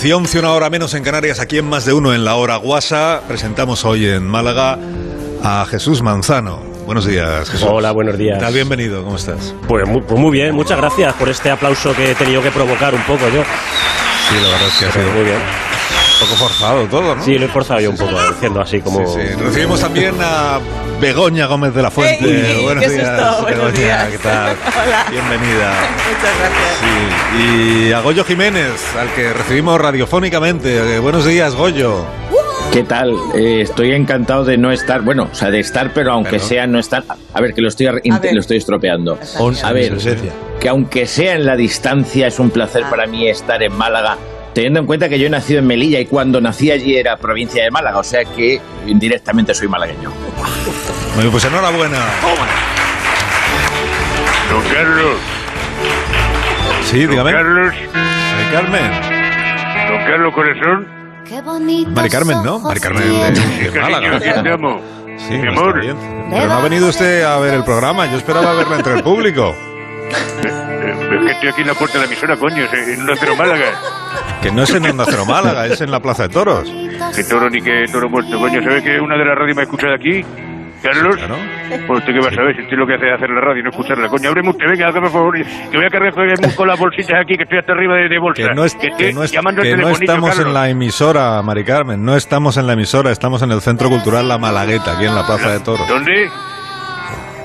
10 y 11, una hora menos en Canarias, aquí en Más de Uno en la hora Guasa. Presentamos hoy en Málaga a Jesús Manzano. Buenos días, Jesús. Hola, buenos días. ¿Estás bienvenido? ¿Cómo estás? Pues muy, pues muy bien, muchas gracias por este aplauso que he tenido que provocar un poco yo. Sí, la verdad es que ha sido Muy bien. un poco forzado todo, ¿no? Sí, lo he forzado yo un poco, diciendo así como... Sí, sí. Recibimos también a Begoña Gómez de la Fuente. ¡Ey! Buenos ¡Qué días, susto! Buenos Begoña. días. ¿Qué tal? Hola. Bienvenida. Muchas gracias. Sí. Y a Goyo Jiménez, al que recibimos radiofónicamente. Eh, Buenos días, Goyo. ¿Qué tal? Eh, estoy encantado de no estar, bueno, o sea, de estar, pero aunque sea no estar. A ver, que lo estoy, ver. lo estoy estropeando. A ver, que aunque sea en la distancia, es un placer Ah. para mí estar en Málaga, teniendo en cuenta que yo he nacido en Melilla y cuando nací allí era provincia de Málaga, o sea que indirectamente soy malagueño. Bien, pues enhorabuena. Don Carlos, Sí, dígame. don Carlos, Mari Carmen. don Carlos Corazón. Qué bonito. Mari Carmen, ¿no? Mari Carmen de, de Cariño, Málaga. aquí estamos. Sí, Mi amor. bien. Pero no ha venido usted a ver el programa. Yo esperaba verla entre el público. Eh, Es que estoy aquí en la puerta de la emisora, coño, es en Onda Cero Málaga. Que no es en Onda Cero Málaga, es en la Plaza de Toros. Que toro ni que toro muerto, coño. ¿Sabes que una de las radios más escuchadas aquí? Carlos, Claro. pues usted qué va a saber si usted lo que hace es hacer la radio y no escucharla, coño. Ábreme usted, venga, hágame por favor, que voy a cargar con las bolsitas aquí, que estoy hasta arriba de, de bolsa. Que no, es- estoy que no es- que no estamos Carlos. en la emisora, Mari Carmen. No estamos en la emisora, estamos en el Centro Cultural La Malagueta, aquí en la Plaza de Toros. ¿Dónde?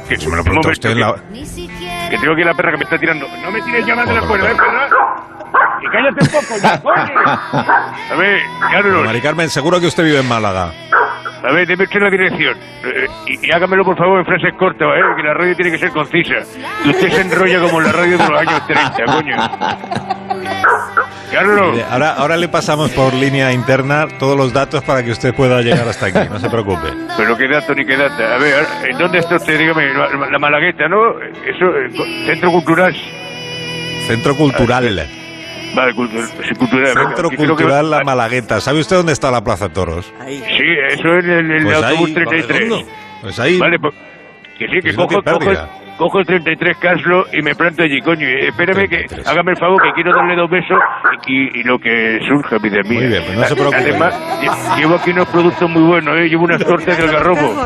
Que Se me lo momento, usted en que- la... Que tengo aquí la perra que me está tirando. No me tires llamando a la puerta, ¿eh, perra? Y cállate un poco, ya, coño. A ver, Carlos, Mari Carmen, seguro que usted vive en Málaga. A ver, deme usted la dirección. Eh, y, y hágamelo, por favor, en frases cortas, ¿eh? Que la radio tiene que ser concisa. Y usted se enrolla como la radio de los años 30, coño. Carlos, Ahora, ahora le pasamos por línea interna todos los datos para que usted pueda llegar hasta aquí, no se preocupe. pero qué dato ni qué data. A ver, ¿en dónde está usted? Dígame, la, la Malagueta, ¿no? Eso, eh, Centro Cultural. Centro Cultural. Vale, cultu- sí, cultural. venga, Centro que- Cultural La Malagueta. ¿Sabe usted dónde está la Plaza de Toros? Ahí. Sí, eso es el, el Pues autobús ahí, 33. redondo. Pues ahí. Vale, pues. Que sí, que Pues cojo, cojo, cojo el 33 Caslo y me planto allí, coño. Espérame que 33. hágame el favor que quiero darle dos besos y, y lo que surja, vida mía. Muy bien, pues no se preocupe. Además, lle- llevo aquí unos productos muy buenos, ¿eh? Llevo unas tortas del garrobo.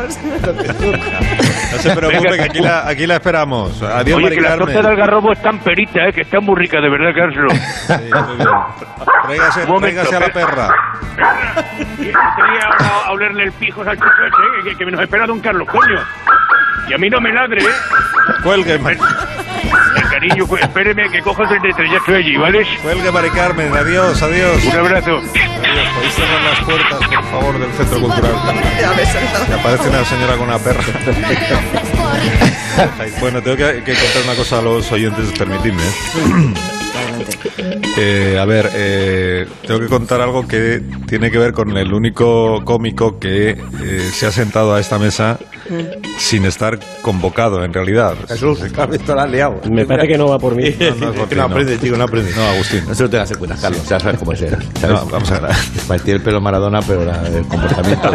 No se preocupe Venga. que aquí la, aquí la esperamos. Adiós, Oye, Mari que las Carmen. tortas del garrobo están peritas, ¿eh? Que están muy ricas, de verdad, Carlos. Sí, muy bien. Tráigase, tráigase a la perra. Y Quería a, a olerle el pijo al chucho ese, ¿eh? que, que nos espera don Carlos, coño. Y a mí no me ladre, ¿eh? Cuelgue, El cariño, pues, espéreme que cojo el 33, ya estoy allí, ¿vale? cuelgue, Mari Carmen. Adiós, adiós. Un abrazo. Adiós. ¿Podéis cerrar las puertas, por favor, del Centro Cultural? Ya ves. Me aparece una señora con una perra. Bueno, tengo que, que contar una cosa a los oyentes, permitidme. Eh, a ver, eh, tengo que contar algo que tiene que ver con el único cómico que eh, se ha sentado a esta mesa sin estar convocado, en realidad. Jesús, la has liado. Me parece que no va por mí. No, no es Es ti, no no. aprende, chico, no aprende. No, Agustín. No se lo tengas en cuenta, Carlos. Ya sabes cómo es. él, vamos a ver. Tiene el pelo Maradona, pero la- el comportamiento.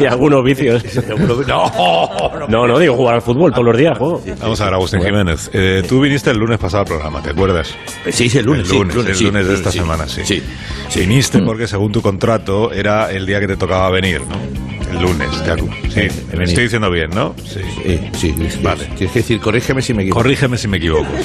y algunos vicios. No, no. No, no, digo jugar al fútbol todos los días, juego. Vamos a ver, Agustín Jiménez. Eh, tú viniste el lunes pasado al programa, ¿te acuerdas? Sí, sí, el lunes. el lunes, sí, el sí, lunes de esta sí, semana, sí. Sí. Viniste porque según tu contrato era el día que te tocaba venir, ¿no? El lunes, te acu- Sí, venido. estoy diciendo bien, ¿no? Sí. Sí, sí, sí, Vale. Tienes que decir, corrígeme si me equivoco. Corrígeme si me equivoco.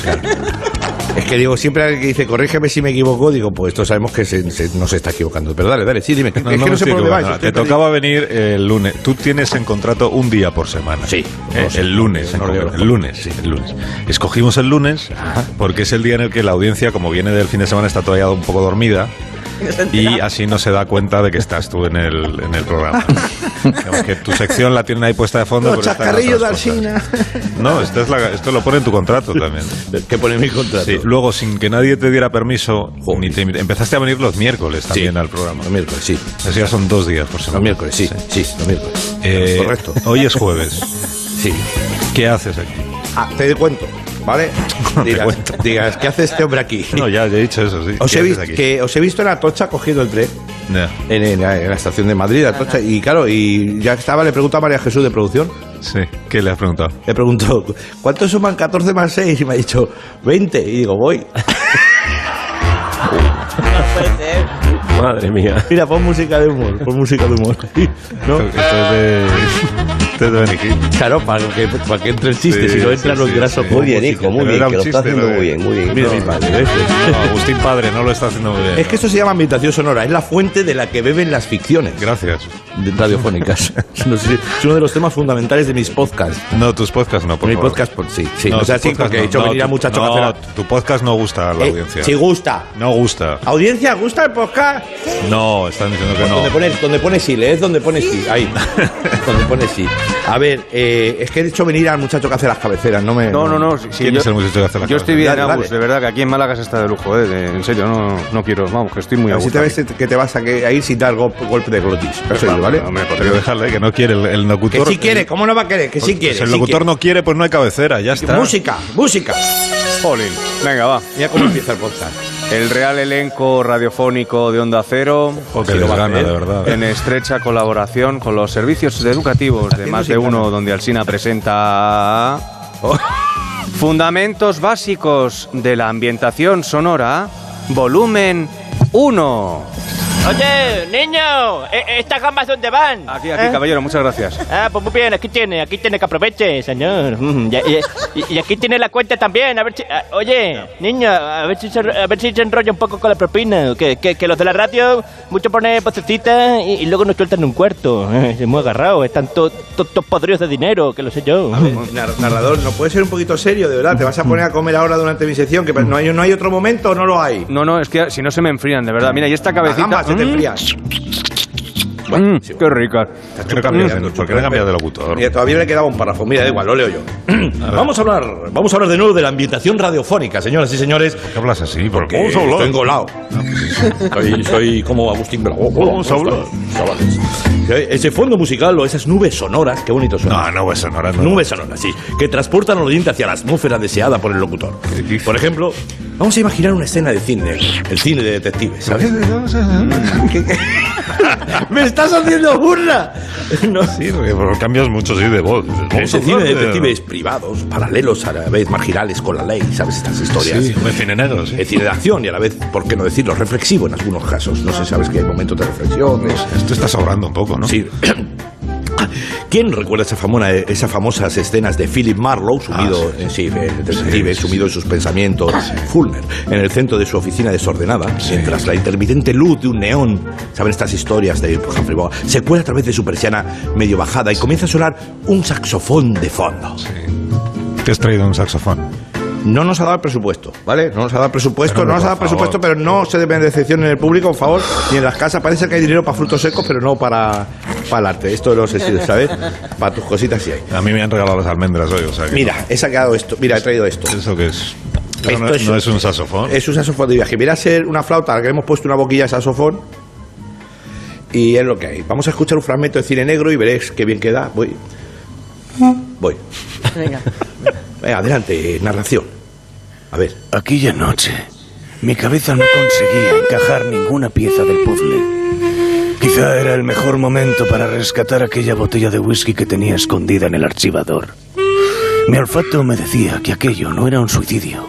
Es que digo, siempre alguien que dice, corrígeme si me equivoco, digo, pues esto sabemos que se, se- no se está equivocando. Pero dale, dale, sí, dime. No, es que no no, me sé por dónde vais. equivocando. estoy Te tocaba venir el lunes. Tú tienes en contrato un día por semana. Sí. Eh, No el lunes. en No lo concreto. el lunes, sí, el lunes. Escogimos el lunes porque es el día en el que la audiencia, como viene del fin de semana, está todavía un poco dormida. Y así no se da cuenta de que estás tú en el, en el programa. Que tu sección la tienen ahí puesta de fondo. Los chascarrillos de. Alsina. No, esto, es la- esto lo pone en tu contrato también. ¿Qué pone en mi contrato? Sí, luego, sin que nadie te diera permiso, ni te empezaste a venir los miércoles Sí. también al programa. Los miércoles, sí. Así ya son dos días por semana. Los miércoles, sí. Sí, los miércoles. Eh, Correcto. Hoy es jueves. Sí. ¿Qué haces aquí? Ah, te cuento, ¿vale? Digas, digas, ¿qué hace este hombre aquí? No, ya, ya he dicho eso, sí. Os ¿Qué he, visto, que os he visto en Atocha cogiendo el tren, en, en la, en la estación de Madrid, Atocha, y claro, y ya estaba, le pregunto a María Jesús de producción, sí. ¿Qué le has preguntado? le pregunto, ¿cuántos suman 14 más 6? Y me ha dicho, 20, y digo, voy. Madre mía. Mira, pon música de humor, pon música de humor. ¿No? Esto, esto es de. Hill. Claro, para que, para que entre el chiste, Sí, si no entra sí, los sí, grasos Muy bien, hijo, muy bien, que lo está chiste, haciendo muy bien, muy bien. Mira mi padre, Agustín Padre no lo está haciendo muy bien. Es que esto se llama ambientación sonora, es la fuente de la que beben las ficciones Gracias. de- radiofónicas. Es uno de los temas fundamentales de mis podcasts. No, tus podcasts no, por Mi favor. podcast, por, sí, sí. No, o sea, sí, porque no. he hecho No, venir a muchachos no, tu podcast no gusta a la Eh, audiencia. sí gusta. No gusta. ¿Audiencia gusta el podcast? No, están diciendo que no. Donde pone, donde pone sí, lees donde pone sí. Ahí. donde pone sí. A ver, eh, es que he hecho venir al muchacho que hace las cabeceras, no me... No, no, no. sí, ¿Quién yo, es el muchacho que hace la yo estoy bien, Dale, Agus, dale. de verdad, que aquí en Málaga se está de lujo, eh, de- en serio, no, no quiero, vamos, que estoy muy A si gusto te aquí. ves que te vas a, que- a ir sin dar gol- golpe de glotis. Eso es, ¿vale? Hombre, Pero dejarle que no quiere el, el Que locutor. sí quiere, ¿cómo no va a querer? Que sí Pues, quiere. Si el sí locutor quiere. no quiere, pues no hay cabecera, ya está. Música, música. Jolín. Venga, va. Mira cómo empieza el podcast. El real elenco radiofónico de Onda Cero, O que Sí, lo les va a gana, hacer. de verdad. en estrecha colaboración con los servicios educativos de más de uno, donde Alsina presenta Fundamentos básicos de la ambientación sonora, volumen 1. Oye, niño, ¿e- ¿estas gambas dónde van? Aquí, aquí, ¿Eh? caballero, muchas gracias. Ah, pues muy bien, aquí tiene, aquí tiene que aproveche, señor. Mm, Y, y- y- y aquí tiene la cuenta también, a ver si... ah, oye, niño, a ver si se, a ver si se enrolla un poco con la propina. Que, que, que los de la radio, mucho pone vocecita y, y luego nos sueltan un cuarto. Eh, Es muy agarrado, están todos podridos de dinero, que lo sé yo. Nar- Narrador, ¿no puede ser un poquito serio, de verdad? ¿Te vas a poner a comer ahora durante mi sección? ¿Que no hay, no hay otro momento o no lo hay? No, no, es que si no se me enfrían, de verdad. Mira, y esta cabecita... gambas se te Mm, enfrían. mm, qué rica. ¿Por qué no cambias de- ¿Por qué no cambias de locutor? Mira, todavía le quedaba un párrafo. Mira, da igual, lo leo yo. vamos a hablar, vamos a hablar de nuevo de la ambientación radiofónica, señoras y señores. ¿Por qué hablas así? ¿Por Que estoy engolado. Soy, soy como Agustín Bravo. Vamos a hablar. Chavales. Ese fondo musical o esas nubes sonoras, qué bonito suena. No, no, pues sonora no. Nubes sonoras, sí, que transportan al oyente hacia la atmósfera deseada por el locutor. Por ejemplo, vamos a imaginar una escena de cine, el cine de detectives, ¿sabes? ¿Qué- qué? ¡Me estás haciendo burla! No. Sí, porque cambias mucho sí, de voz. Vamos Ese a cine de detectives privados, paralelos a la vez marginales con la ley, ¿sabes? Estas historias. Sí, un cine negro, sí. El cine de acción y a la vez, ¿por qué no decirlo? Reflexivo en algunos casos. No sé, sabes que hay momentos de reflexión. Esto está sobrando un poco, ¿no? Sí. ¿Quién recuerda esa famosa, esas famosas escenas de Philip Marlowe, sumido, en, sí, detective, sí, sumido en sus pensamientos, Fulmer, en el centro de su oficina desordenada, mientras la intermitente luz de un neón, ¿saben estas historias de Humphrey Bogart? Se cuela a través de su persiana medio bajada y comienza a sonar un saxofón de fondo. Te has traído un saxofón. No nos ha dado el presupuesto, ¿vale? No nos ha dado presupuesto, Pero, no nos ha dado presupuesto, pero no se deben decepción en el público, por favor, ni en las casas. Parece que hay dinero para frutos secos, pero no para, para el arte. Esto de los estilos, ¿sabes? Para tus cositas sí hay. A mí me han regalado las almendras hoy, o sea que... Mira, he sacado esto. Mira, he traído esto. ¿Eso qué es? Esto no, es- no es un saxofón. Es un saxofón de viaje. Viene a ser una flauta a la que hemos puesto una boquilla de saxofón. Y es lo que hay. Vamos a escuchar un fragmento de cine negro y veréis qué bien queda. Voy. Voy. Venga. Venga, adelante, narración. A ver. Aquella noche, mi cabeza no conseguía encajar ninguna pieza del puzzle. Quizá era el mejor momento para rescatar aquella botella de whisky que tenía escondida en el archivador. Mi olfato me decía que aquello no era un suicidio.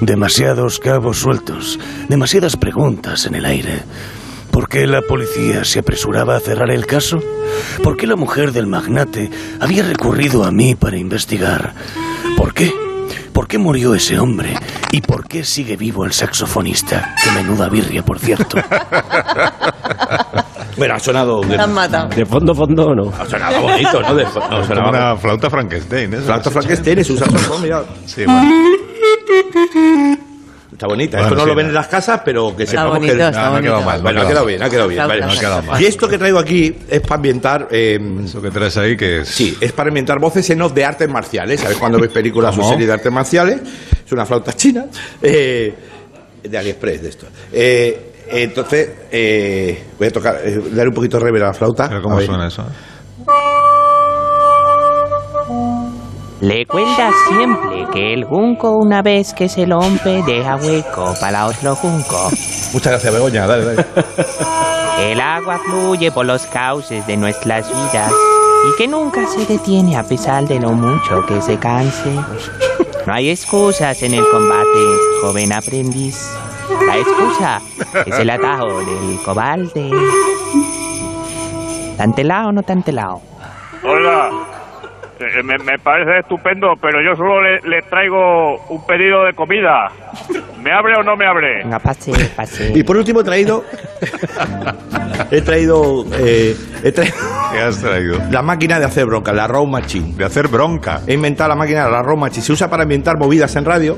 Demasiados cabos sueltos, demasiadas preguntas en el aire. ¿Por qué la policía se apresuraba a cerrar el caso? ¿Por qué la mujer del magnate había recurrido a mí para investigar? ¿Por qué? ¿Por qué murió ese hombre? ¿Y por qué sigue vivo el saxofonista? Que menuda birria, por cierto. Bueno, ha sonado. Matado. De fondo, fondo o no. Ha sonado bonito, ¿no? De- no, sonaba- una flauta Frankenstein, ¿eh? Flauta Frankenstein es un saxofón, mira. Sí, bueno. Está bonita. Bueno, Esto no sí, lo ven en las casas, pero que sepamos bonito, que... está no, no ha quedado mal, Bueno, ha quedado bien, ha quedado bien. Vale. No ha quedado mal. Y esto que traigo aquí es para ambientar... eh, Eso que traes ahí que es... Sí, es para inventar voces en off de artes marciales. ¿Sabes cuando ves películas o series de artes marciales? Es una flauta china. eh, de AliExpress, de esto. Eh, entonces, eh, voy a tocar, eh, darle un poquito de reverb a la flauta. Pero ¿Cómo suena eso? Le cuenta siempre que el junco una vez que se rompe deja hueco para otro junco. Muchas gracias, Begoña. Dale, dale. El agua fluye por los cauces de nuestras vidas y que nunca se detiene a pesar de lo mucho que se canse. No hay excusas en el combate, joven aprendiz. La excusa es el atajo del cobalde. ¿Tan telado o no tan telado? Oiga, eh, me, me parece estupendo, pero yo solo le, le traigo un pedido de comida. ¿Me abre o no me abre? Venga, pase, pase. Y por último he traído. he traído. eh, he traído ¿Qué has traído? la máquina de hacer bronca, la Raw Machine. De hacer bronca. He inventado la máquina de la Raw Machine. Se usa para inventar movidas en radio,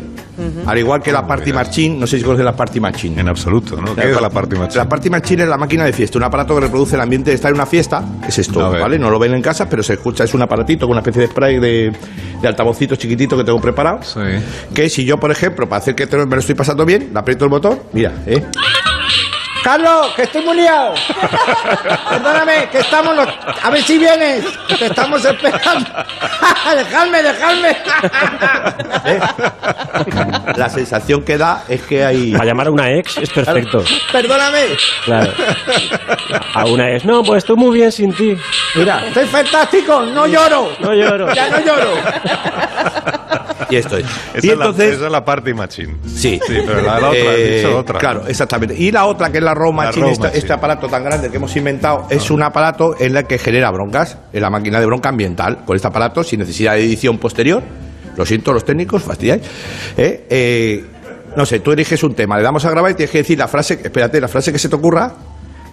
al igual que la Party Machine. No sé si conoces la Party Machine. En absoluto, ¿no? ¿Qué es la parte más La Party Machine es la máquina de fiesta, un aparato que reproduce el ambiente de estar en una fiesta. Es esto. ¿vale? No lo ven en casa, pero se escucha. Es un aparatito con una especie de spray de, de altavocito chiquitito que tengo preparado. Sí. Que si yo, por ejemplo, para hacer que me lo estoy pasando bien, le aprieto el botón, mira, ¿eh? Carlos, que estoy muy liado. Perdóname, que estamos. los- A ver si vienes. Te estamos esperando. dejadme, dejadme. ¿Eh? La sensación que da es que hay. Para llamar a una ex es perfecto. Perdóname. Claro. A una ex, no, pues estoy muy bien sin ti. Mira, estoy fantástico, no lloro. No lloro. Ya no lloro. Y esto es. Esa, y es la, entonces. esa es la party machine. Sí. Sí, pero la, la otra, has Eh, dicho otra. Claro, exactamente. Y la otra, que es la Raw Machine, esta- este aparato tan grande que hemos inventado, es un aparato en el que genera broncas, en la máquina de bronca ambiental. Con este aparato, sin necesidad de edición posterior. Lo siento, los técnicos, fastidiáis. ¿Eh? Eh, no sé, tú eliges un tema, le damos a grabar y tienes que decir la frase, espérate, la frase que se te ocurra.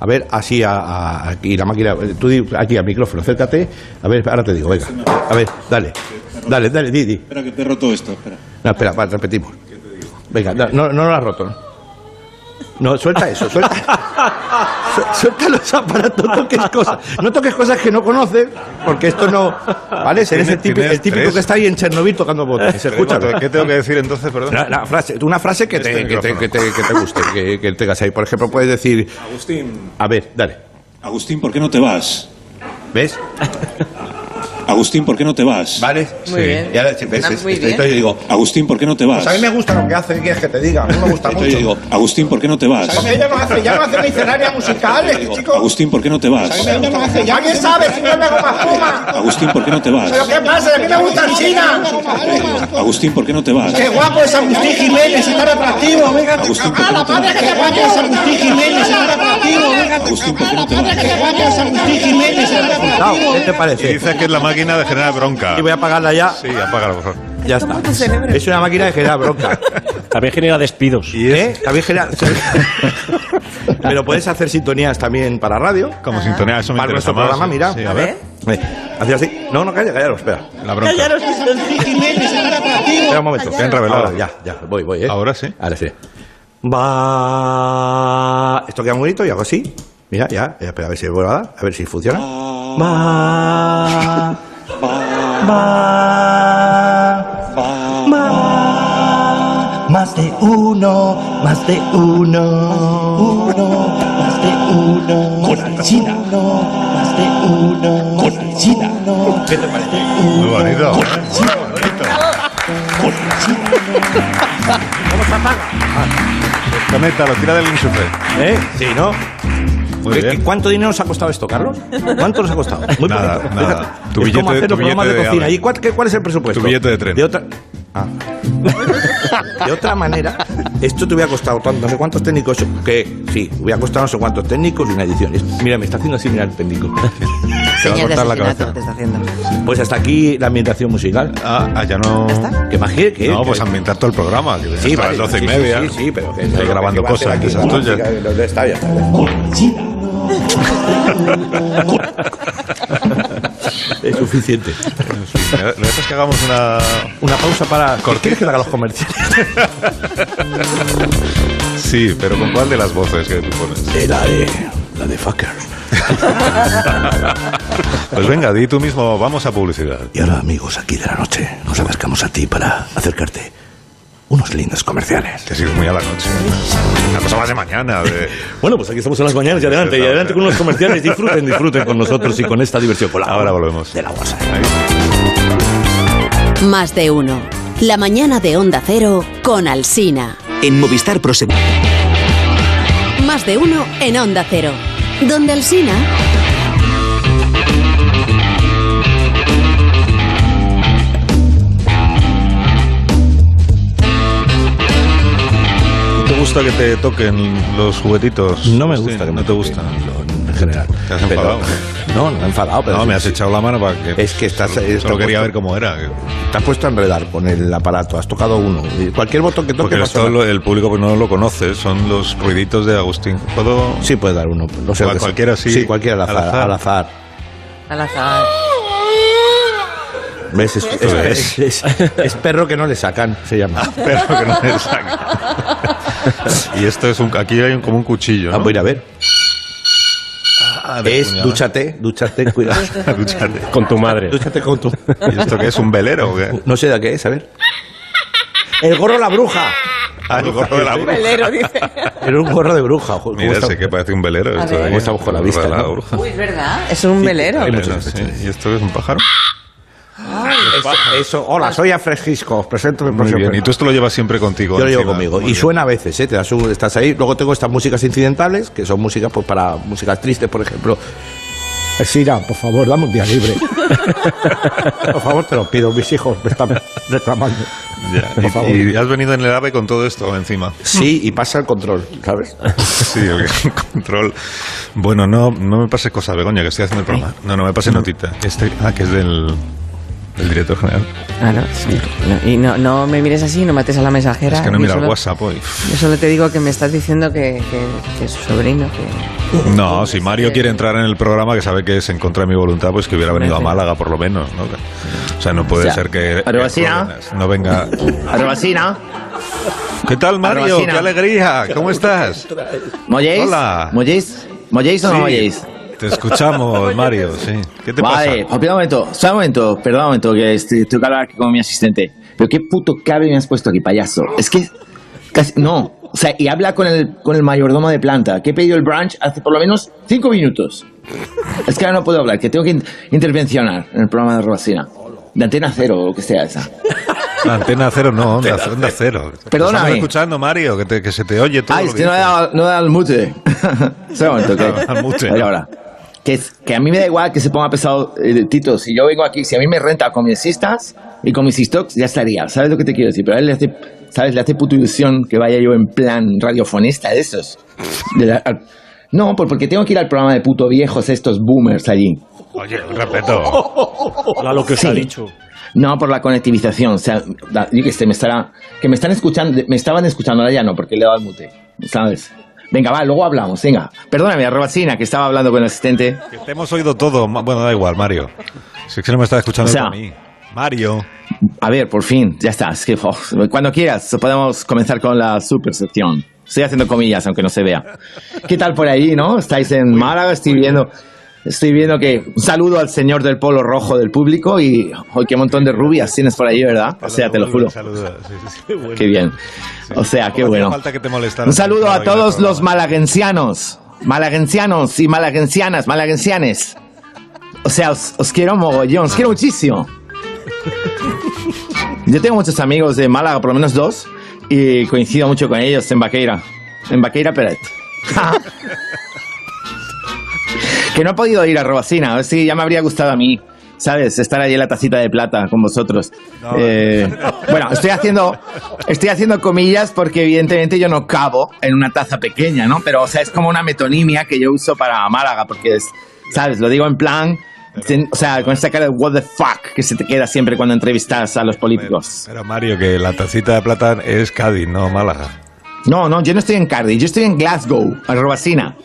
A ver, así a, a- aquí la máquina, tú aquí al micrófono, acércate. A ver, ahora te digo, venga. A ver, dale. Dale, dale, di, di. Espera que te he roto esto, espera. No, espera, va, repetimos. Venga, no, no, no lo has roto. ¿no? No, suelta eso, suelta. Su- suelta los aparatos, no toques cosas. No toques cosas que no conoces, porque esto no. ¿Vale? Eres el típico, el que está ahí en Chernobyl tocando botones. Escucha. ¿Qué tengo que decir entonces, perdón? La, la frase, una frase que Este te, que te, micrófono. que te, que te guste, que, que tengas ahí. Por ejemplo, puedes decir. Agustín, A ver, dale. Agustín, ¿por qué no te vas? ¿Ves? Agustín, ¿por qué no te vas? ¿Vale? Muy bien. Y ahora, ¿ves? Ah, Es- muy esto bien. yo digo. Agustín, ¿por qué no te vas? Pues a mí me gusta lo que hace, ¿qué quieres que te diga? A mí me gusta Entonces yo mucho. digo, Agustín, ¿por qué no te vas? Porque ella no hace, ya no hace miscelánea musical, este chico. Agustín, ¿por qué no te vas? ¿Alguien sabe si no me hago más puma? Agustín, ¿por qué no te vas? ¿Pero qué pasa? A mí me gusta China. Agustín, ¿por qué no te vas? Qué guapo es Agustín Jiménez, es tan atractivo. Venga, Agustín, ¿por qué no te vas? qué guapo es Agustín Jiménez, es tan atractivo. Venga, Agustín, ¿por qué no te vas? qué guapo es Agustín Jiménez, es tan atractivo. ¿Qué te parece? dice que es la máquina de generar bronca. Y voy a apagarla ya. Sí, apágala, por favor. Ya está. Es una máquina de generar bronca. También genera despidos. ¿Eh? También genera... Pero puedes hacer sintonías también para radio. Como sintonía, eso me Para interesa nuestro más. programa, mira. Sí, a ver. Hacía así. No, no, calla, calla, espera. La bronca. Espera un momento. Te han revelado. Ahora, ya, ya, voy, voy, ¿eh? Ahora sí. Ahora sí. Va. Esto queda muy bonito y hago así. Mira, ya, ya, espera, a ver si vuelvo a dar, a ver si funciona. Va. Va. Va. Más de uno, más de uno. Uno, más de uno. Con Alcina. Uno, más de uno. Con Alcina. ¿Qué te parece? Muy bonito. Muy bonito. ¿Cómo se apaga? Conéctalo, tira del enchufe. ¿Eh? Sí, ¿no? Muy ¿Qué- bien. ¿Cuánto dinero nos ha costado esto, Carlos? ¿Cuánto nos ha costado? Muy Nada, poquito. nada. Tu es billete- como hacer tu los programas de billete de cocina. ¿Y cuál, qué- cuál es el presupuesto? Tu billete de tren. De otra, ah. de otra manera, esto te hubiera costado tanto, no sé cuántos técnicos, que sí, hubiera costado no sé cuántos técnicos y una edición. Mira, me está haciendo así, mira el técnico. Se va a cortar la cabeza. te está haciendo. Pues hasta aquí la ambientación musical. Ah, ah, ya no. Que imagine que. No, pues ambientar todo el programa. Que Sí, hasta vale, las doce y sí, media. Sí, sí, sí, pero que Estoy grabando que cosas aquí esas tuyas. Está bien, está bien. Es suficiente. ¿Me me dejas que hagamos una. Una pausa para. ¿Quieres que haga los comerciales? Sí, pero ¿con cuál de las voces que tú pones? Eh, la de. La de fucker. Pues venga, di tú mismo, vamos a publicidad. Y ahora, amigos, aquí de la noche, nos acercamos a ti para acercarte unos lindos comerciales. Que sigues muy a la noche. Una cosa más de mañana. De... Bueno, pues aquí estamos en las mañanas y adelante, y adelante con unos comerciales. Disfruten, disfruten con nosotros y con esta diversión. Con la Ahora volvemos. De la WhatsApp. Más de uno. La mañana de Onda Cero con Alsina. En Movistar Pro Más de uno en Onda Cero. Donde Alsina. Gusta que te toquen los juguetitos? No me gusta que no me te gusta. en general. ¿Te has Pero- enfadado? no, no me he enfadado, pero no, me has sí. echado la mano para que... Es que estás... Solo, quería puesto- ver cómo era. Te has puesto a enredar con el aparato, has tocado uno. Y Cualquier botón que toque Porque el público pues, no lo conoce, son los ruiditos de Agustín. ¿Puedo...? Sí, puedes dar uno. No sé cualquiera sí. Sí, cualquiera al azar. Al azar. Al azar. ¿Ves? Es, es- es- es- es perro que no le sacan, se llama. Pero que no me saca. y esto es un... Aquí hay un- como un cuchillo, Ah, ¿no? voy a ir a ver. Ah, Es puñalada. dúchate, dúchate, cuidado. Dúchate. Con tu madre. Dúchate con tu. ¿Y esto qué es? ¿Un velero o qué? No sé de qué es, a ver. El gorro de la bruja. Ah, el gorro de la bruja. Velero, dice. Era un gorro de bruja. ojo, Mira, ¿cómo ese está? que parece un velero. Esto aquí. ¿Cómo está bajo la vista, la bruja. Uy, es verdad. Es un velero. hay Velero, muchos sí. ¿Y esto es un pájaro? Eso, eso. Hola, soy Afresquisco. Os presento mi Muy próximo bien. ¿Y tú esto lo llevas siempre contigo? Yo lo llevo conmigo. Muy Y bien. suena a veces, ¿eh? Te das un- estás ahí. Luego tengo estas músicas incidentales, que son músicas pues para músicas tristes, por ejemplo. Sira, por favor, dame un día libre. por favor, te lo pido. Mis hijos me están reclamando. Ya, Por y- favor. Y, has venido en el AVE con todo esto encima. Sí, y pasa el control, ¿sabes? Sí, el control. Bueno, no, no me pase cosas, Begoña, que estoy haciendo el programa. No, no me pase notita. Este, ah, que es del, del director general. Sí. No, y no, no me mires así, no mates a la mensajera. Es que no mira el WhatsApp hoy. Yo solo te digo que me estás diciendo que, que, que es su sobrino, que... No, si Mario quiere entrar en el programa, que sabe que es en contra de mi voluntad, pues que hubiera venido a Málaga, por lo menos. ¿no? O sea, no puede O sea, ser que, así, ¿no? Venga. Arrobacina. ¿Qué tal, Mario? ¡Qué alegría! ¿Cómo estás? ¿Molléis? Hola. ¿Molléis? ¿Molléis o no Sí, molléis? Te escuchamos, Mario, sí. ¿Qué te vale, pasa? espera un momento, un momento, perdón un momento, que estoy, tengo que hablar aquí con mi asistente. Pero qué puto cable me has puesto aquí, payaso. Es que casi, no, o sea, y habla con el, con el mayordomo de planta, que he pedido el brunch hace por lo menos cinco minutos. Es que ahora no puedo hablar, que tengo que in- intervencionar en el programa de Robacina. De antena cero o lo que sea esa. La antena cero, no, onda, onda cero. Perdóname. Estamos escuchando, Mario, que, te- que se te oye todo. Ay, lo que que no he dado, no he dado el mute. Un momento, que. Al mute, ahora. Que, es- que a mí me da igual que se ponga pesado eh, Tito. Si yo vengo aquí, si a mí me renta con mis sistas y con mis TikToks, ya estaría. ¿Sabes lo que te quiero decir? Pero a él le hace, ¿sabes? Le hace puta ilusión que vaya yo en plan radiofonista de esos. De la- al- no, por- porque tengo que ir al programa de puto viejos estos boomers allí. Oye, respeto. Hola, lo que os Sí. ha dicho. No, por la conectivización. O sea, yo que sé, me estará. Que me están escuchando. Me estaban escuchando, ahora ya no, porque le he dado el mute. ¿Sabes? Venga, va, luego hablamos, venga. Perdóname, Arrobacina, que estaba hablando con el asistente. Que te hemos oído todo. Bueno, da igual, Mario. Si es que no me estás escuchando O sea, a mí. Mario. A ver, por fin, ya está. Es que oh, cuando quieras podemos comenzar con la super sección. Estoy haciendo comillas, aunque no se vea. ¿Qué tal por ahí, no? Estáis en Málaga, estoy viendo. Estoy viendo que un saludo al señor del polo rojo del público y hoy qué montón de rubias tienes por ahí, ¿verdad? O sea, te lo juro. Qué bien. O sea, qué bueno. falta que te molestara. Un saludo a todos los programa. malaguencianos. Malaguencianos y malaguencianas, malaguencianes. O sea, os, os quiero mogollón, os quiero muchísimo. Yo tengo muchos amigos de Málaga, por lo menos dos, y coincido mucho con ellos en Vaqueira. En Vaqueira Peret. que no he podido ir a Robacina, a ver si ya me habría gustado a mí. ¿Sabes? Estar allí en la tacita de plata con vosotros. No. Eh, bueno, estoy haciendo, estoy haciendo comillas porque evidentemente yo no cabo en una taza pequeña, ¿no? Pero, o sea, es como una metonimia que yo uso para Málaga porque es, ¿sabes? Lo digo en plan, o sea, con esta cara de what the fuck que se te queda siempre cuando entrevistas a los políticos. Pero Mario, que la tacita de plata es Cádiz, no Málaga. No, no, yo no estoy en Cardiff, yo estoy en Glasgow, en Robacina.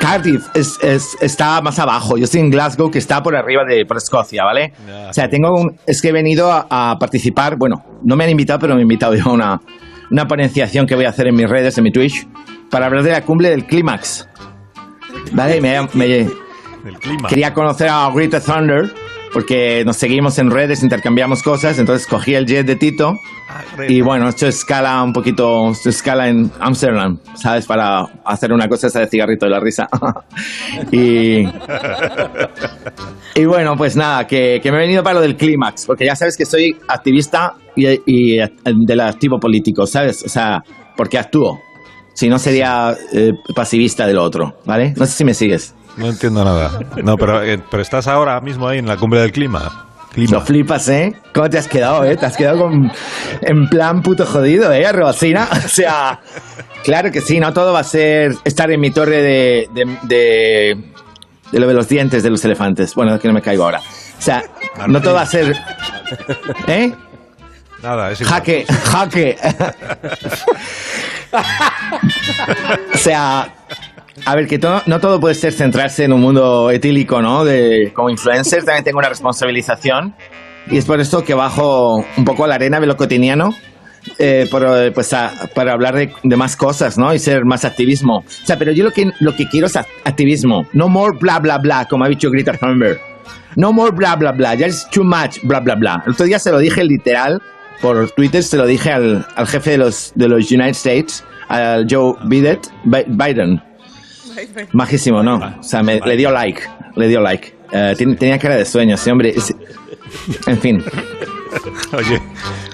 Cardiff es, es- está más abajo, yo estoy en Glasgow, que está por arriba de por Escocia, ¿vale? O sea, tengo un, es que he venido a, a participar, bueno, no me han invitado, pero me han invitado yo a una, una ponenciación que voy a hacer en mis redes, en mi Twitch, para hablar de la cumbre del clímax. ¿Vale? Me, me- quería conocer a Greta Thunder, porque nos seguimos en redes, intercambiamos cosas, entonces cogí el jet de Tito. Y bueno, hecho escala un poquito, hecho escala en Amsterdam, ¿sabes? Para hacer una cosa esa de cigarrito de la risa. y, y bueno, pues nada, que, que me he venido para lo del clímax, porque ya sabes que soy activista y, y del activo político, ¿sabes? O sea, porque actúo. Si no sería eh, pasivista de lo otro, ¿vale? No sé si me sigues. No entiendo nada. No, pero, eh, pero estás ahora mismo ahí en la cumbre del clima. Lo flipas, ¿eh? ¿Cómo te has quedado, eh? Te has quedado con, en plan puto jodido, ¿eh, Rosina? O sea, claro que sí, no todo va a ser estar en mi torre de, de, de, de lo de los dientes de los elefantes. Bueno, es que no me caigo ahora. O sea, no todo va a ser... ¿Eh? Nada, es igual. Jaque, jaque. o sea, a ver, que todo, no todo puede ser centrarse en un mundo etílico, ¿no? De, como influencer también tengo una responsabilización y es por esto que bajo un poco a la arena de lo cotidiano eh, por, eh, pues a- para hablar de, de más cosas, ¿no? Y ser más activismo. O sea, pero yo lo que, lo que quiero es act- activismo. No more bla bla bla, como ha dicho Greta Thunberg. No more bla bla bla. Ya es too much bla bla bla. El otro día se lo dije literal por Twitter, se lo dije al, al jefe de los, de los United States, al Joe Biden. Bi- Biden. Majísimo, ¿no? O sea, me- le dio like. Le dio like. Ten- tenía cara de sueño, ese hombre. en fin. Oye,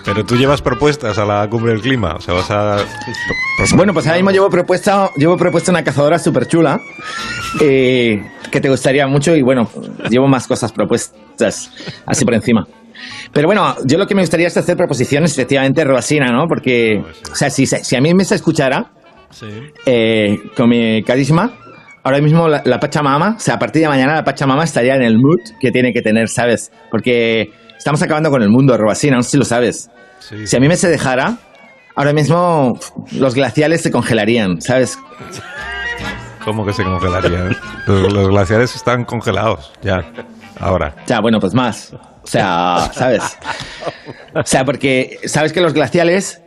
pero tú llevas propuestas a la cumbre del clima. O sea, vas a. Bueno, pues ahora mismo llevo propuesta, llevo propuesta una cazadora súper chula eh, que te gustaría mucho y bueno, llevo más cosas propuestas así por encima. Pero bueno, yo lo que me gustaría es hacer proposiciones efectivamente Rosina, ¿no? Porque, o sea, si, si a mí me se escuchara eh, con mi carisma, ahora mismo la, la Pachamama, o sea, a partir de mañana la Pachamama estaría en el mood que tiene que tener, ¿sabes? Porque estamos acabando con el mundo, Robasina, no sé si lo sabes. Si a mí me se dejara, ahora mismo los glaciales se congelarían, ¿sabes? ¿Cómo que se congelarían? Los, los glaciares están congelados ya. Ahora. Ya, bueno, pues más. O sea, ¿sabes? O sea, porque sabes que los glaciales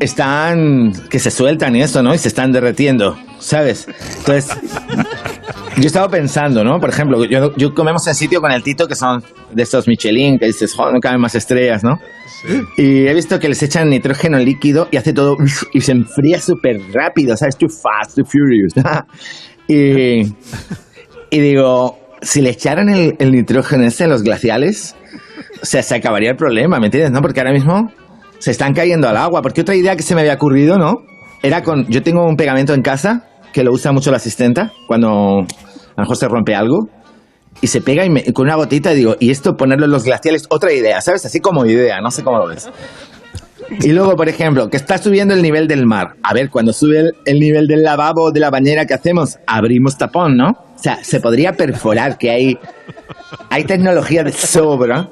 están que se sueltan y eso, ¿no? Y se están derretiendo, ¿sabes? Entonces, yo estaba pensando, ¿no? Por ejemplo, yo, yo comemos en sitio con el Tito que son de estos Michelin, que dices, joder, no caben más estrellas, ¿no? Y he visto que les echan nitrógeno líquido y hace todo y se enfría súper rápido, ¿sabes? Too fast, too furious. y, y digo, si le echaran el, el nitrógeno ese a los glaciales, o sea, se acabaría el problema, ¿me entiendes? ¿No? Porque ahora mismo se están cayendo al agua. Porque otra idea que se me había ocurrido, ¿no? Era con. Yo tengo un pegamento en casa que lo usa mucho la asistenta cuando a lo mejor se rompe algo. Y se pega y con una gotita y digo, y esto ponerlo en los glaciales, otra idea, ¿sabes? Así como idea, no sé cómo lo ves. Y luego, por ejemplo, que está subiendo el nivel del mar. A ver, cuando sube el, el nivel del lavabo de la bañera, ¿qué hacemos? Abrimos tapón, ¿no? O sea, se podría perforar, que hay, hay tecnología de sobra.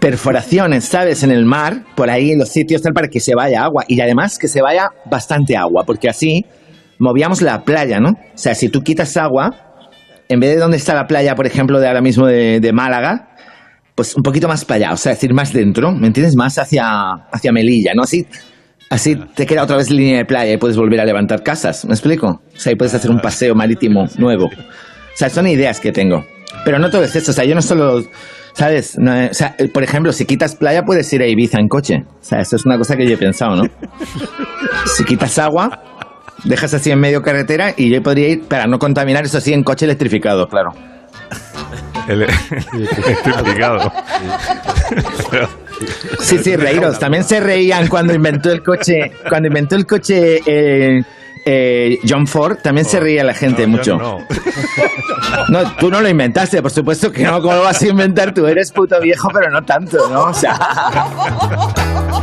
Perforaciones, ¿sabes? En el mar, por ahí en los sitios, tal, para que se vaya agua. Y además que se vaya bastante agua, porque así movíamos la playa, ¿no? O sea, si tú quitas agua, en vez de donde está la playa, por ejemplo, de ahora mismo de, de Málaga, pues un poquito más para allá, o sea, decir más dentro, ¿me entiendes? Más hacia, hacia Melilla, ¿no? Así, así te queda otra vez línea de playa y puedes volver a levantar casas, ¿me explico? O sea, y puedes hacer un paseo marítimo nuevo. O sea, son ideas que tengo. Pero no todo es eso, o sea, yo no solo, ¿sabes? No, eh, o sea, eh, por ejemplo, si quitas playa puedes ir a Ibiza en coche. O sea, eso es una cosa que yo he pensado, ¿no? Si quitas agua, dejas así en medio carretera y yo podría ir, para no contaminar, eso sí, en coche electrificado, claro. El, electrificado. Sí, sí, reíros. También se reían cuando inventó el coche, cuando inventó el coche eh, eh, John Ford, también se reía la gente mucho. No, No, tú no lo inventaste, por supuesto que no. ¿Cómo lo vas a inventar tú? Eres puto viejo, pero no tanto, ¿no? O sea,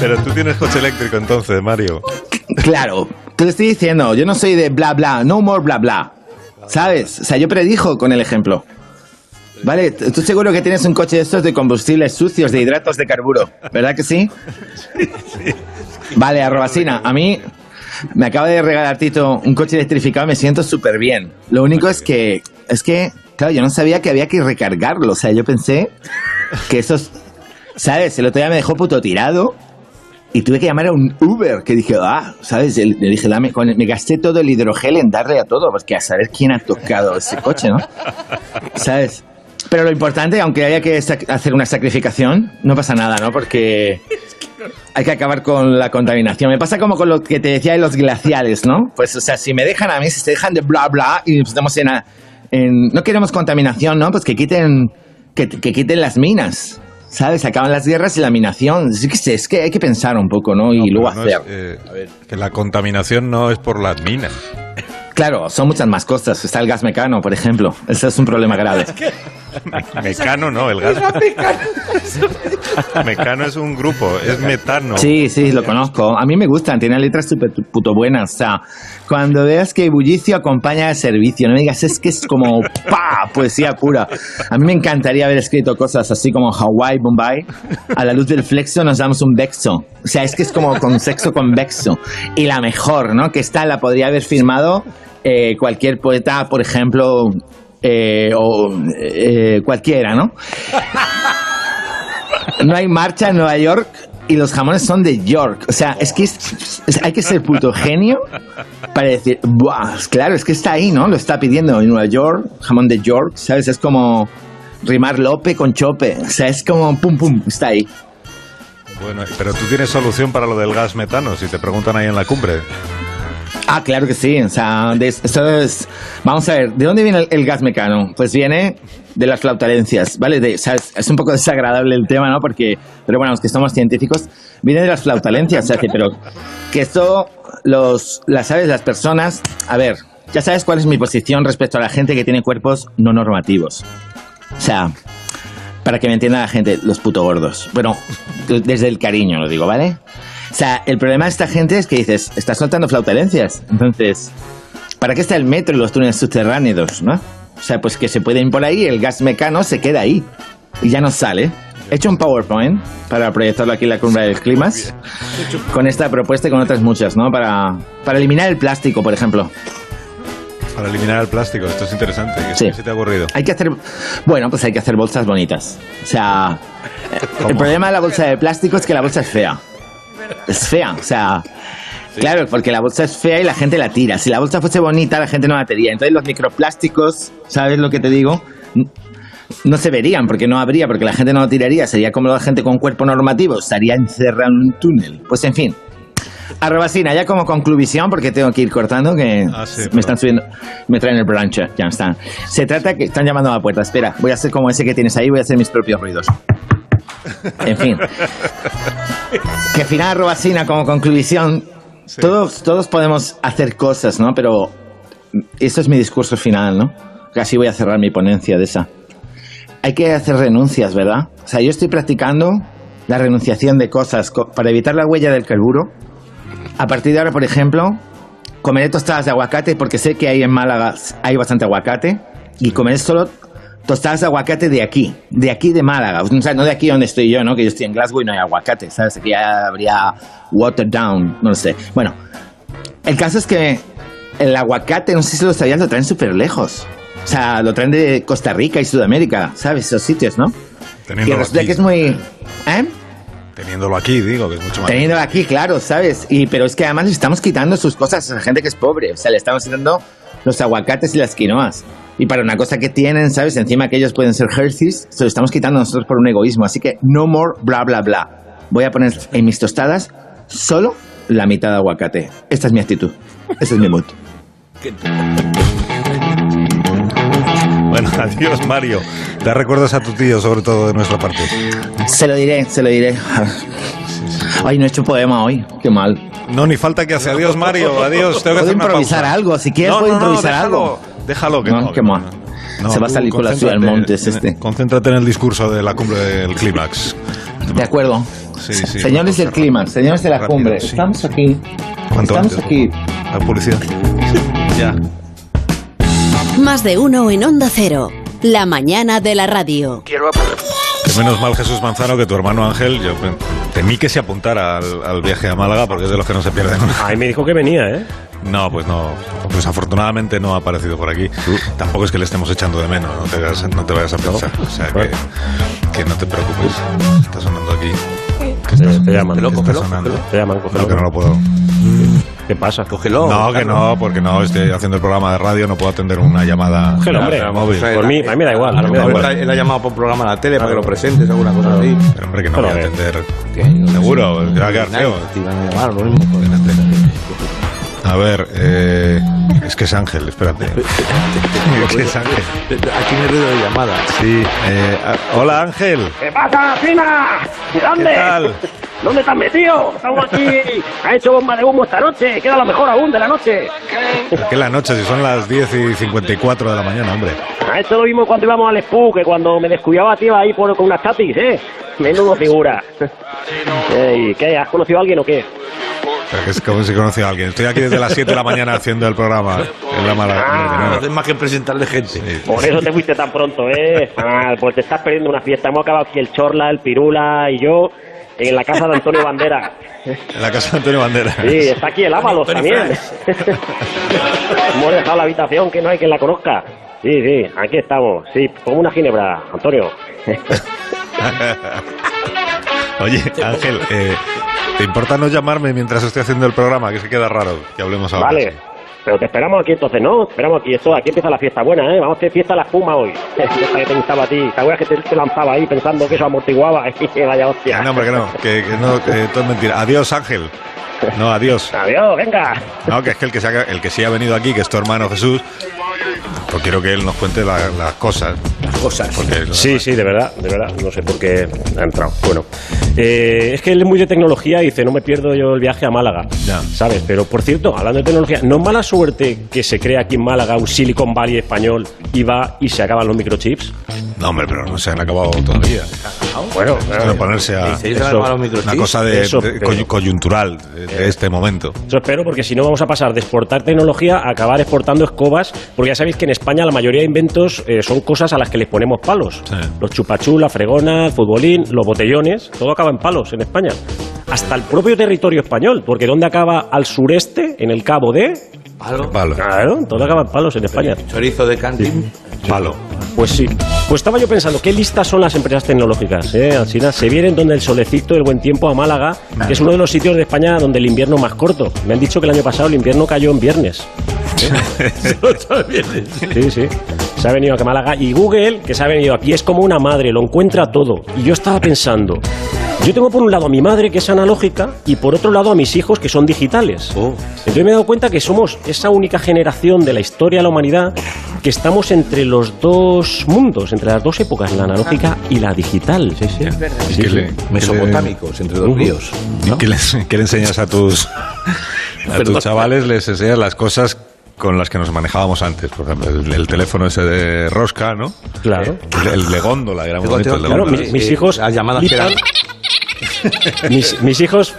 Pero tú tienes coche eléctrico entonces, Mario. claro. Te lo estoy diciendo. Yo no soy de bla bla, no more bla bla. ¿Sabes? O sea, yo predijo con el ejemplo. Vale, tú seguro que tienes un coche de estos de combustibles sucios, de hidratos de carburo, ¿verdad que sí? Vale, arrobasina, a mí me acaba de regalar Tito un coche electrificado, me siento súper bien. Lo único es que, es que, claro, yo no sabía que había que recargarlo, o sea, yo pensé que esos, ¿sabes? El otro día me dejó puto tirado y tuve que llamar a un Uber, que dije, ah, ¿sabes? Le dije, dame, me gasté todo el hidrogel en darle a todo, porque a saber quién ha tocado ese coche, ¿no? ¿Sabes? Pero lo importante, aunque haya que hacer una sacrificación, no pasa nada, ¿no? Porque hay que acabar con la contaminación. Me pasa como con lo que te decía de los glaciales, ¿no? Pues, o sea, si me dejan a mí, si se dejan de bla bla y estamos en, a- en- no queremos contaminación, ¿no? Pues que quiten, que, que quiten las minas, ¿sabes? Acaban las guerras y la minación. Es que, es que hay que pensar un poco, ¿no? Y luego No es, hacer. eh, que la contaminación no es por las minas. Claro, son muchas más cosas. Está el gas mecano, por ejemplo. Ese es un problema grave. Mecano no, el gas. Mecano es un grupo, es metano. Sí, sí, lo conozco. A mí me gustan, tienen letras súper puto buenas. O sea, cuando veas que bullicio acompaña al servicio, no me digas, es que es como ¡pa! poesía pura. A mí me encantaría haber escrito cosas así como Hawaii, Bombay. A la luz del flexo nos damos un vexo. O sea, es que es como con sexo convexo. Y la mejor, ¿no? Que esta la podría haber firmado eh, cualquier poeta, por ejemplo, eh, o eh, cualquiera, ¿no? No hay marcha en Nueva York y los jamones son de York. O sea, es que es- es- hay que ser puto genio para decir, Buah, claro, es que está ahí, ¿no? Lo está pidiendo en Nueva York, jamón de York, ¿sabes? Es como rimar Lope con Chope. O sea, es como pum pum, está ahí. Bueno, pero tú tienes solución para lo del gas metano, si te preguntan ahí en la cumbre. Ah, claro que sí. O sea, de- eso es- vamos a ver, ¿de dónde viene el, el gas mecano? Pues viene de las flautalencias, ¿vale? De- o es, un poco desagradable el tema, ¿no? Porque, pero bueno, los que somos científicos, viene de las flautalencias. O sea, que, pero que esto, los, las, ¿sabes? Las personas, a ver, ya sabes cuál es mi posición respecto a la gente que tiene cuerpos no normativos. O sea, para que me entienda la gente, los puto gordos. Bueno, desde el cariño lo digo, ¿vale? O sea, el problema de esta gente es que dices, estás soltando flautalencias. Entonces, ¿para qué está el metro y los túneles subterráneos, no? O sea, pues que se pueden ir por ahí, el gas mecano se queda ahí y ya no sale. He hecho un PowerPoint para proyectarlo aquí en la cumbre del climas con esta propuesta y con otras muchas, ¿no? Para, para eliminar el plástico, por ejemplo. Para eliminar el plástico, esto es interesante. ¿Qué Sí. se te ha ocurrido? Hay que hacer, bueno, pues hay que hacer bolsas bonitas. O sea, el problema de la bolsa de plástico es que la bolsa es fea. Es fea, o sea, claro, porque la bolsa es fea y la gente la tira. Si la bolsa fuese bonita, la gente no la tiraría. Entonces los microplásticos, ¿sabes lo que te digo? No se verían, porque no habría, porque la gente no lo tiraría. Sería como la gente con cuerpo normativo, estaría encerrada en un túnel. Pues en fin. Arrobacina, ya como conclusión, porque tengo que ir cortando, que me están subiendo, me traen el branch, ya está. Se trata que están llamando a la puerta. Espera, voy a hacer como ese que tienes ahí, voy a hacer mis propios ruidos. En fin. Que final, arrobacina, como conclusión, todos, todos podemos hacer cosas, ¿no? Pero eso es mi discurso final, ¿no? Casi voy a cerrar mi ponencia de esa. Hay que hacer renuncias, ¿verdad? O sea, yo estoy practicando la renunciación de cosas co- para evitar la huella del carburo. A partir de ahora, por ejemplo, comeré tostadas de aguacate porque sé que ahí en Málaga hay bastante aguacate y comeré solo tostadas aguacate de aquí, de aquí de Málaga, o sea, no de aquí donde estoy yo, ¿no? Que yo estoy en Glasgow y no hay aguacate, ¿sabes? Aquí ya habría water down, no lo sé. Bueno, el caso es que el aguacate, no sé si lo sabías, lo traen súper lejos. O sea, lo traen de Costa Rica y Sudamérica, ¿sabes? Esos sitios, ¿no? Y Teniéndolo resulta aquí. que es muy... ¿Eh? Teniéndolo aquí, digo, que es mucho más. Teniendo aquí, claro, ¿sabes? Y, pero es que además le estamos quitando sus cosas a la gente que es pobre. O sea, le estamos quitando los aguacates y las quinoas. Y para una cosa que tienen, ¿sabes? Encima que ellos pueden ser healthies, se lo estamos quitando nosotros por un egoísmo. Así que no more bla bla bla. Voy a poner en mis tostadas solo la mitad de aguacate. Esta es mi actitud. Ese es mi mood. Bueno, adiós, Mario. Te recuerdas a tu tío, sobre todo de nuestra parte. Se lo diré, se lo diré. Ay, no he hecho poema hoy. Qué mal. No, ni falta que hace. Adiós, Mario. Adiós. Tengo que Puedo hacer una improvisar pausa. algo. Si quieres, No, puedo no, no, improvisar déjalo. algo. Déjalo, que No, no. que mal. no. Se va a salir con la ciudad del Montes en- este. Concéntrate en el discurso de la cumbre del clímax. De acuerdo. Sí, sí. Señores del clima, señores de la Rápido, cumbre, sí. estamos aquí. Estamos antes. aquí. La publicidad. Ya. Más de uno en Onda Cero. La mañana de la radio. Que menos mal Jesús Manzano que tu hermano Ángel, yo temí que se apuntara al, al viaje a Málaga porque es de los que no se pierden. Ay, me dijo que venía, ¿eh? No, pues no. Pues afortunadamente no ha aparecido por aquí. Tampoco es que le estemos echando de menos, no te vayas, no te vayas a pensar. O sea que, que no te preocupes. Está sonando aquí. Te, te llaman. ¿Qué está sonando? Te llaman, cógelo. No, que no lo puedo. ¿Qué pasa? Cógelo. No, que no, porque no estoy haciendo el programa de radio, no puedo atender una llamada Cógelo, hombre. móvil. Por mí, a mí me da igual. A lo mejor él ha llamado por un programa a la tele para que lo presentes, alguna cosa así. Pero hombre, que no Pero voy a atender. Seguro, que va a quedar feo. Te iban a llamar, lo mismo. A ver, eh, es que es Ángel, espérate. es que es Ángel. Aquí me ruido de llamada. Sí, eh, ah, hola Ángel. ¿Qué pasa, Fina? ¿De dónde? ¿Qué tal? ¿Dónde estás metido? Estamos aquí. Ha hecho bomba de humo esta noche. Queda lo mejor aún de la noche. Que la noche, si son las 10 y 54 de la mañana, hombre. Ha hecho lo mismo cuando íbamos al SPU, que cuando me descuidaba, tío, ahí por, con unas tatis, ¿eh? Menudo figura. Ey, ¿Qué? ¿Has conocido a alguien o qué? Que es como si conocido a alguien. Estoy aquí desde las 7 de la mañana haciendo el programa en la mala. No haces más que presentarle gente. Por eso te fuiste tan pronto, ¿eh? Ah, pues te estás perdiendo una fiesta. Hemos acabado aquí el Chorla, el Pirula y yo en la casa de Antonio Bandera. En la casa de Antonio Bandera. Sí, está aquí el Ábalos también. Hemos dejado la habitación, que no hay quien la conozca. Sí, sí, aquí estamos. Sí, como una ginebra, Antonio. Oye, Ángel, eh, ¿te importa no llamarme mientras estoy haciendo el programa? Que se queda raro que hablemos ahora. Vale. Pero te esperamos aquí entonces, ¿no? Te esperamos aquí. Esto, aquí empieza la fiesta buena, ¿eh? Vamos a hacer fiesta a la espuma hoy. Esta que te gustaba a ti. ¿Te acuerdas que te, te lanzaba ahí pensando que eso amortiguaba? Vaya hostia. No, hombre, que no, que, que no, que todo es mentira. Adiós, Ángel. No, adiós. Adiós, venga. No, que es que el que, se ha- el que sí ha venido aquí, que es tu hermano Jesús, pues quiero que él nos cuente la- las cosas. Las cosas. Porque Sí, sí, de verdad, de verdad. No sé por qué ha entrado. Bueno, eh, es que él es muy de tecnología y dice, no me pierdo yo el viaje a Málaga. ¿Sabes? Pero, por cierto, hablando de tecnología, ¿no es mala suerte que se crea aquí en Málaga un Silicon Valley español y va y se acaban los microchips? No, hombre, pero no se han acabado todavía. Bueno, Esto de ponerse a... ¿Y se han acabado los microchips? Una cosa de, Eso, de pero- coy- coyuntural de, de este momento. Eso espero, porque si no vamos a pasar de exportar tecnología a acabar exportando escobas, porque ya sabéis que en España la mayoría de inventos eh, son cosas a las que les ponemos palos. Los chupachú, la fregona, el futbolín, los botellones, todo acaba en palos en España. Hasta el propio territorio español, porque ¿dónde acaba al sureste? En el cabo de... Palo. Claro, todo acaba en palos en España. Chorizo de cantín. Palo. Pues sí. Pues estaba yo pensando, qué listas son las empresas tecnológicas. Eh? Al final se vienen donde el solecito, el buen tiempo a Málaga, que es uno de los sitios de España donde el invierno más corto. Me han dicho que el año pasado el invierno cayó en viernes. Sí, sí. Se ha venido a Málaga y Google, que se ha venido aquí, es como una madre, lo encuentra todo. Y yo estaba pensando, yo tengo por un lado a mi madre, que es analógica, y por otro lado a mis hijos, que son digitales. Entonces me he dado cuenta que somos esa única generación de la historia de la humanidad que estamos entre los dos mundos, entre las dos épocas, la analógica y la digital. Sí, sí. ¿Y qué le- Mesopotámicos, entre dos Ujú. ríos. ¿Y qué les, qué le enseñas a tus, a tus chavales? Les enseñas las cosas con las que nos manejábamos antes. Por ejemplo, el, el teléfono ese de rosca, ¿no? Claro. El, el de góndola, era muy bonito. el de Claro, góndola. mis, mis hijos las llamadas eran- mis, mis hijos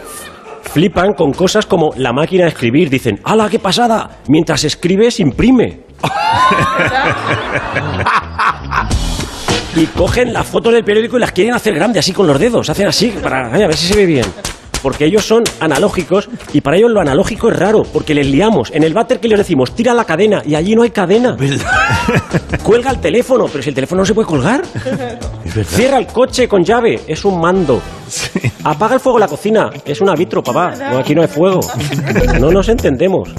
flipan con cosas como la máquina de escribir. Dicen, ¡hala, qué pasada! Mientras escribes, imprime. y cogen las fotos del periódico y las quieren hacer grandes, así con los dedos. Hacen así, para a ver si se ve bien. Porque ellos son analógicos y para ellos lo analógico es raro, porque les liamos. En el váter que les decimos, tira la cadena y allí no hay cadena. Cuelga el teléfono, pero si el teléfono no se puede colgar. Cierra el coche con llave, es un mando. Apaga el fuego en la cocina, es un arbitro, papá. No, aquí no hay fuego. No nos entendemos.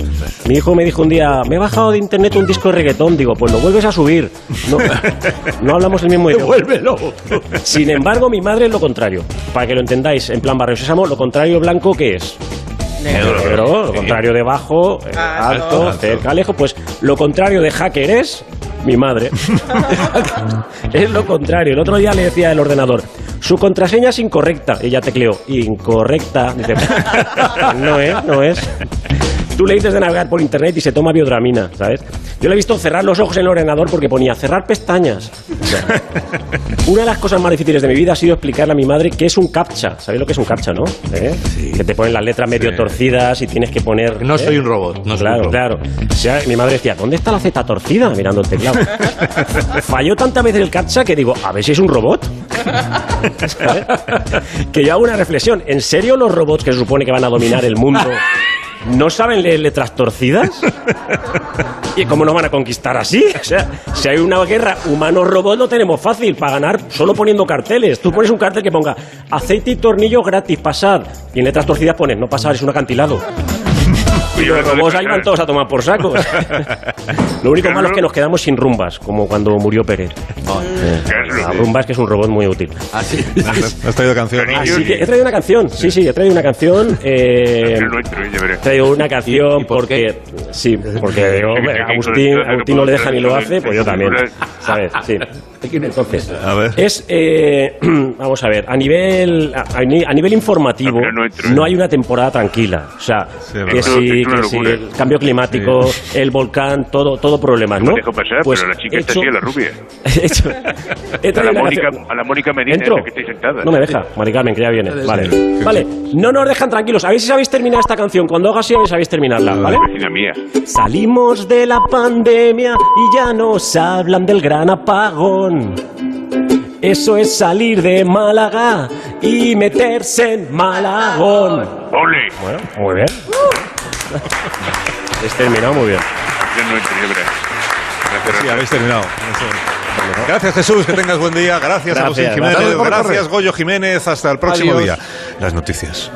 Mi hijo me dijo un día, me he bajado de internet un disco de reggaetón. Digo, pues lo vuelves a subir. No, no hablamos el mismo idioma. Devuélvelo. Sin embargo, mi madre es lo contrario. Para que lo entendáis, en plan barrio sésamo, lo contrario blanco, ¿qué es? Negro, lo contrario de bajo, eh, alto, cerca, lejos. Pues lo contrario de hacker es mi madre. es lo contrario. El otro día le decía el ordenador, su contraseña es incorrecta. Ella tecleó, incorrecta. Dice, no es, no es. Tú le dices de navegar por internet y se toma biodramina, ¿sabes? Yo le he visto cerrar los ojos en el ordenador porque ponía cerrar pestañas. O sea, una de las cosas más difíciles de mi vida ha sido explicarle a mi madre qué es un captcha. ¿Sabéis lo que es un captcha, no? ¿Eh? Que te ponen las letras medio torcidas y tienes que poner. No ¿eh? soy un robot. No soy claro, un robot. claro. O sea, mi madre decía, ¿dónde está la Z torcida? Mirando el teclado. Falló tantas veces el captcha que digo, a ver si es un robot. Que yo hago una reflexión. ¿En serio los robots que se supone que van a dominar el mundo no saben leer letras torcidas? ¿Y cómo nos van a conquistar así? O sea, si hay una guerra humano-robot lo tenemos fácil para ganar solo poniendo carteles. Tú pones un cartel que ponga aceite y tornillo gratis, pasad. Y en letras torcidas pones, no pasar, es un acantilado. Y los robots ahí van todos a tomar por sacos. Lo único malo es que nos quedamos sin rumbas, como cuando murió Pérez. La rumba es que es un robot muy útil. ¿Has traído canción? Así que he traído una canción, sí, sí, he traído una canción. Eh, he traído una canción porque. Sí, porque digo, hombre, Agustín, Agustín no le deja ni lo hace, pues yo también. ¿Sabes? Sí. Entonces, A ver. es. eh, vamos a ver, a nivel, a, a ni- a nivel informativo, no hay una temporada tranquila. O sea, que si, que locura. el cambio climático, el volcán, todo, todo problemas, No dejo pasar, Pues pero la chica he está hecho- así, a la rubia. he hecho- he A la, Mónica, a la Mónica Medina, ¿Entro? que estáis sentada. No me deja, Mari Carmen, que ya viene. Sí. Vale, Sí. vale. No nos dejan tranquilos. A ver si sabéis terminar esta canción. Cuando haga así, a ver si sabéis terminarla, ¿vale? Vecina mía. Salimos de la pandemia y ya nos hablan del gran apagón. Eso es salir de Málaga y meterse en Malagón. ¡Ole! Bueno, muy bien. Es terminado muy bien. Ya no ya verás. Sí, habéis terminado. Gracias Jesús, que tengas buen día. Gracias, Gracias. Agustín Jiménez. Gracias. Goyo Jiménez. Hasta el próximo Adiós. día. Las noticias.